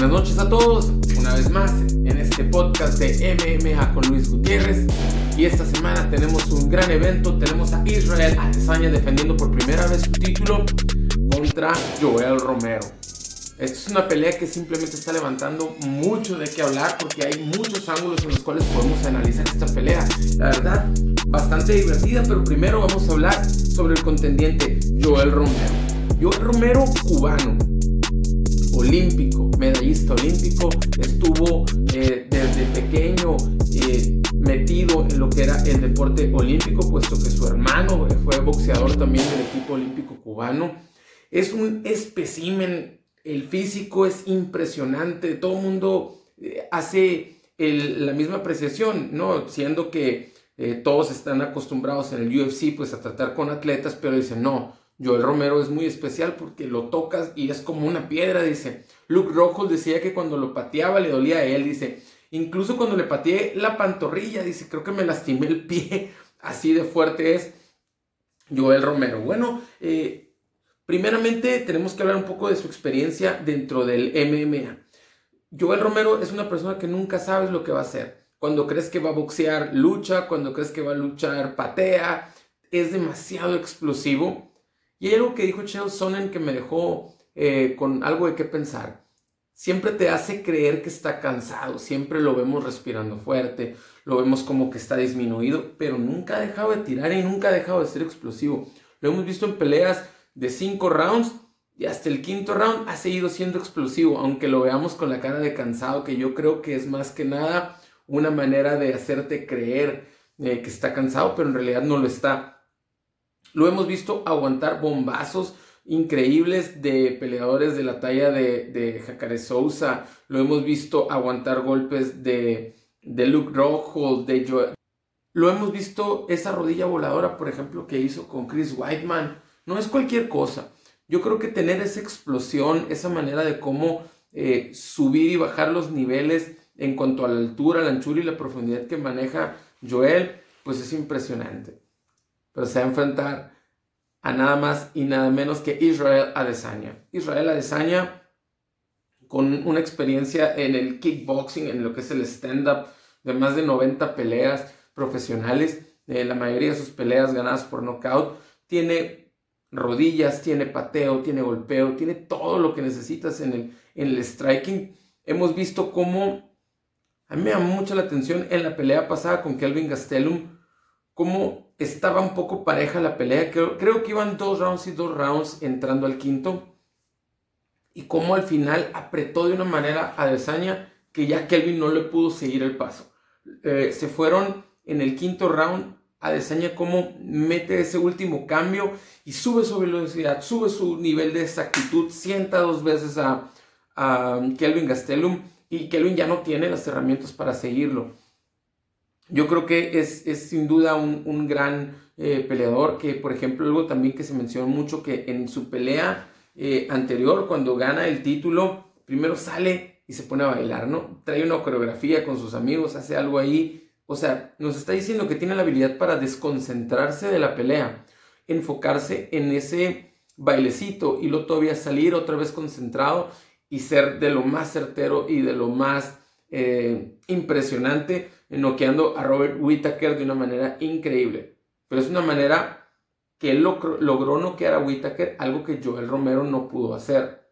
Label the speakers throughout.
Speaker 1: buenas noches a todos, una vez más en este podcast de MMA con Luis Gutiérrez. Y esta semana tenemos un gran evento, tenemos a Israel Adesanya defendiendo por primera vez su título contra Joel Romero. Esta es una pelea que simplemente está levantando mucho de qué hablar porque hay muchos ángulos en los cuales podemos analizar esta pelea. La verdad, bastante divertida, pero primero vamos a hablar sobre el contendiente Joel Romero. Joel Romero, cubano, olímpico, medallista olímpico, estuvo eh, desde pequeño eh, metido en lo que era el deporte olímpico, puesto que su hermano fue boxeador también del equipo olímpico cubano. Es un especímen, el físico es impresionante, todo el mundo eh, hace la misma apreciación, ¿no? Siendo que todos están acostumbrados en el UFC pues a tratar con atletas, pero dicen, no, Joel Romero es muy especial porque lo tocas y es como una piedra, dice. Luke Rockhold decía que cuando lo pateaba le dolía a él, dice. Incluso cuando le pateé la pantorrilla, dice, creo que me lastimé el pie. Así de fuerte es Joel Romero. Bueno, eh, primeramente tenemos que hablar un poco de su experiencia dentro del MMA. Joel Romero es una persona que nunca sabes lo que va a hacer. Cuando crees que va a boxear, lucha. Cuando crees que va a luchar, patea. Es demasiado explosivo y hay algo que dijo Chael Sonnen que me dejó eh, con algo de qué pensar. Siempre te hace creer que está cansado, siempre lo vemos respirando fuerte, lo vemos como que está disminuido, pero nunca ha dejado de tirar y nunca ha dejado de ser explosivo. Lo hemos visto en peleas de cinco rounds y hasta el quinto round ha seguido siendo explosivo, aunque lo veamos con la cara de cansado, que yo creo que es más que nada una manera de hacerte creer eh, que está cansado, pero en realidad no lo está. Lo hemos visto aguantar bombazos increíbles de peleadores de la talla de, Jacare Sousa. Lo hemos visto aguantar golpes de, de Luke Rockhold, de Joe. Lo hemos visto esa rodilla voladora, por ejemplo, que hizo con Chris Whiteman. No es cualquier cosa. Yo creo que tener esa explosión, esa manera de cómo eh, subir y bajar los niveles en cuanto a la altura, la anchura y la profundidad que maneja Joel, pues es impresionante pero se va a enfrentar a nada más y nada menos que Israel Adesanya. Israel Adesanya con una experiencia en el kickboxing, en lo que es el stand-up, de más de 90 peleas profesionales, eh, la mayoría de sus peleas ganadas por knockout, tiene rodillas, tiene pateo, tiene golpeo, tiene todo lo que necesitas en el, en el striking. Hemos visto cómo, a mí me llamó mucho la atención en la pelea pasada con Kelvin Gastelum, cómo estaba un poco pareja la pelea. Creo, creo, que iban dos rounds y dos rounds entrando al quinto. Y cómo al final apretó de una manera a Desaña que ya Kelvin no le pudo seguir el paso. Eh, se fueron en el quinto round. A Desaña cómo mete ese último cambio y sube su velocidad, sube su nivel de exactitud, sienta dos veces a, a Kelvin Gastelum y Kelvin ya no tiene las herramientas para seguirlo. Yo creo que es, sin duda un, gran eh, peleador que, por ejemplo, algo también que se mencionó mucho, que en su pelea eh, anterior, cuando gana el título, primero sale y se pone a bailar, ¿no? Trae una coreografía con sus amigos, hace algo ahí. O sea, nos está diciendo que tiene la habilidad para desconcentrarse de la pelea, enfocarse en ese bailecito y luego todavía salir otra vez concentrado y ser de lo más certero y de lo más eh, impresionante noqueando a Robert Whittaker de una manera increíble. Pero es una manera que él logró noquear a Whittaker, algo que Joel Romero no pudo hacer.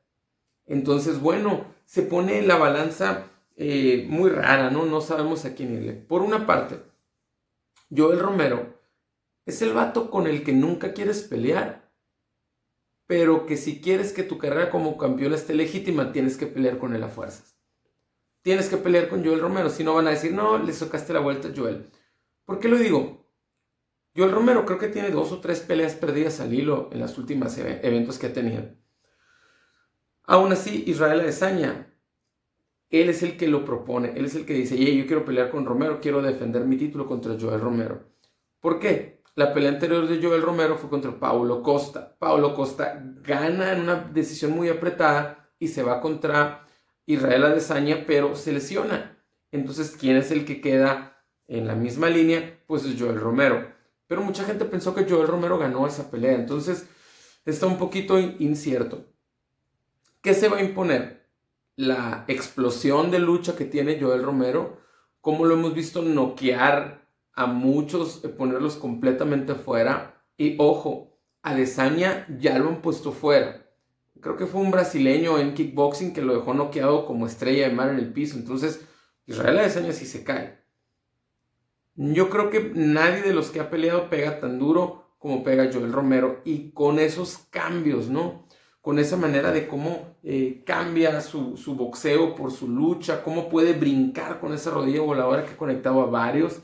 Speaker 1: Entonces, bueno, se pone la balanza eh, muy rara, ¿no? No sabemos a quién irle. Por una parte, Joel Romero es el vato con el que nunca quieres pelear, pero que si quieres que tu carrera como campeón esté legítima, tienes que pelear con él a fuerzas tienes que pelear con Joel Romero. Si no van a decir, no, le socaste la vuelta a Joel. ¿Por qué lo digo? Joel Romero creo que tiene dos o tres peleas perdidas al hilo en los últimos eventos que ha tenido. Aún así, Israel Adesanya, él es el que lo propone, él es el que dice, yo quiero pelear con Romero, quiero defender mi título contra Joel Romero. ¿Por qué? La pelea anterior de Joel Romero fue contra Paulo Costa. Paulo Costa gana en una decisión muy apretada y se va contra Israel Adesanya, pero se lesiona. Entonces, ¿quién es el que queda en la misma línea? Pues es Joel Romero. Pero mucha gente pensó que Joel Romero ganó esa pelea. Entonces, está un poquito incierto. ¿Qué se va a imponer? la explosión de lucha que tiene Joel Romero, cómo lo hemos visto noquear a muchos, eh, ponerlos completamente fuera. Y ojo, a Desaña ya lo han puesto fuera. Creo que fue un brasileño en kickboxing que lo dejó noqueado como estrella de mar en el piso. Entonces, Israel Adesanya sí se cae. Yo creo que nadie de los que ha peleado pega tan duro como pega Joel Romero. Y con esos cambios, ¿no? Con esa manera de cómo eh, cambia su, boxeo por su lucha, cómo puede brincar con esa rodilla voladora que ha conectado a varios.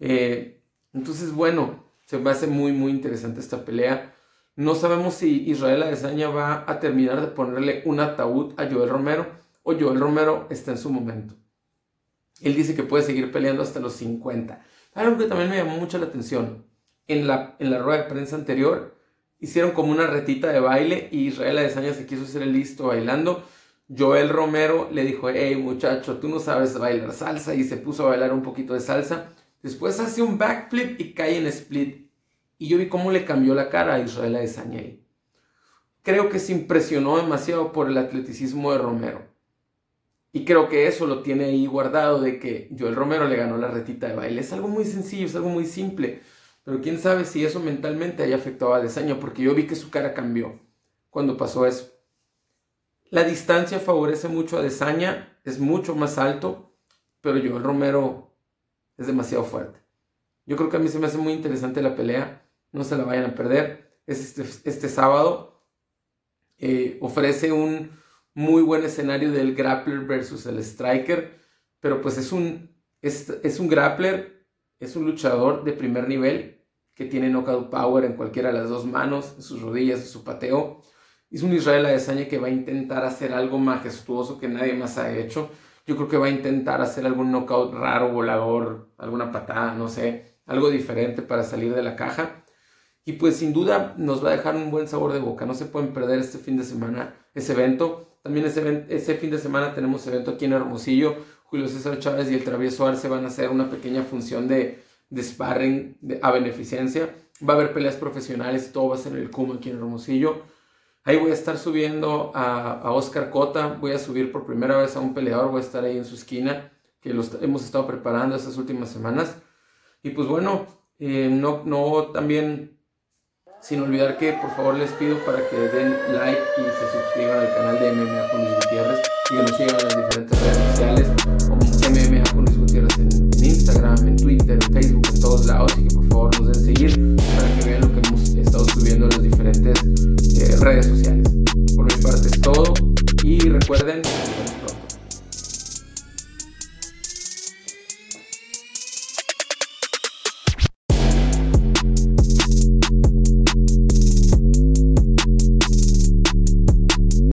Speaker 1: Eh, entonces, bueno, se me hace muy, muy interesante esta pelea. No sabemos si Israel Adesanya va a terminar de ponerle un ataúd a Joel Romero o Joel Romero está en su momento. Él dice que puede seguir peleando hasta los 50. Algo que también me llamó mucho la atención. En la, en la rueda de prensa anterior hicieron como una retita de baile y Israel Adesanya se quiso hacer el listo bailando. Joel Romero le dijo, hey muchacho, tú no sabes bailar salsa y se puso a bailar un poquito de salsa. Después hace un backflip y cae en split. Y yo vi cómo le cambió la cara a Israel Adesanya. Creo que se impresionó demasiado por el atleticismo de Romero. Y creo que eso lo tiene ahí guardado de que Joel Romero le ganó la retita de baile. Es algo muy sencillo, es algo muy simple. Pero quién sabe si eso mentalmente haya afectado a Adesanya, porque yo vi que su cara cambió cuando pasó eso. La distancia favorece mucho a Adesanya, es mucho más alto, pero Joel Romero es demasiado fuerte. Yo creo que a mí se me hace muy interesante la pelea no se la vayan a perder. Es este, este sábado. Eh, ofrece un muy buen escenario del grappler versus el striker, pero pues es un, es un grappler, es un luchador de primer nivel que tiene knockout power en cualquiera de las dos manos, en sus rodillas, en su pateo. Es un Israel Adesanya que va a intentar hacer algo majestuoso que nadie más ha hecho. Yo creo que va a intentar hacer algún knockout raro, volador, alguna patada, no sé, algo diferente para salir de la caja. Y pues sin duda nos va a dejar un buen sabor de boca. No se pueden perder este fin de semana ese evento. También ese, ese fin de semana tenemos evento aquí en Hermosillo. Julio César Chávez y el Travieso Arce van a hacer una pequeña función de, de sparring a beneficencia. Va a haber peleas profesionales, todo va a ser en el CUM aquí en Hermosillo. Ahí voy a estar subiendo a, a, Oscar Cota, voy a subir por primera vez a un peleador, voy a estar ahí en su esquina, que los hemos estado preparando estas últimas semanas. Y pues bueno, eh, no, no también sin olvidar que por favor les pido para que den like y se suscriban al canal de MMA con Luis y que nos sigan en las diferentes redes sociales como MMA con Luis Gutiérrez en, Instagram, en Twitter, en Facebook, en todos lados y que por favor nos den seguir para que vean lo que hemos estado subiendo en las diferentes eh, redes sociales. Por mi parte es todo y recuerden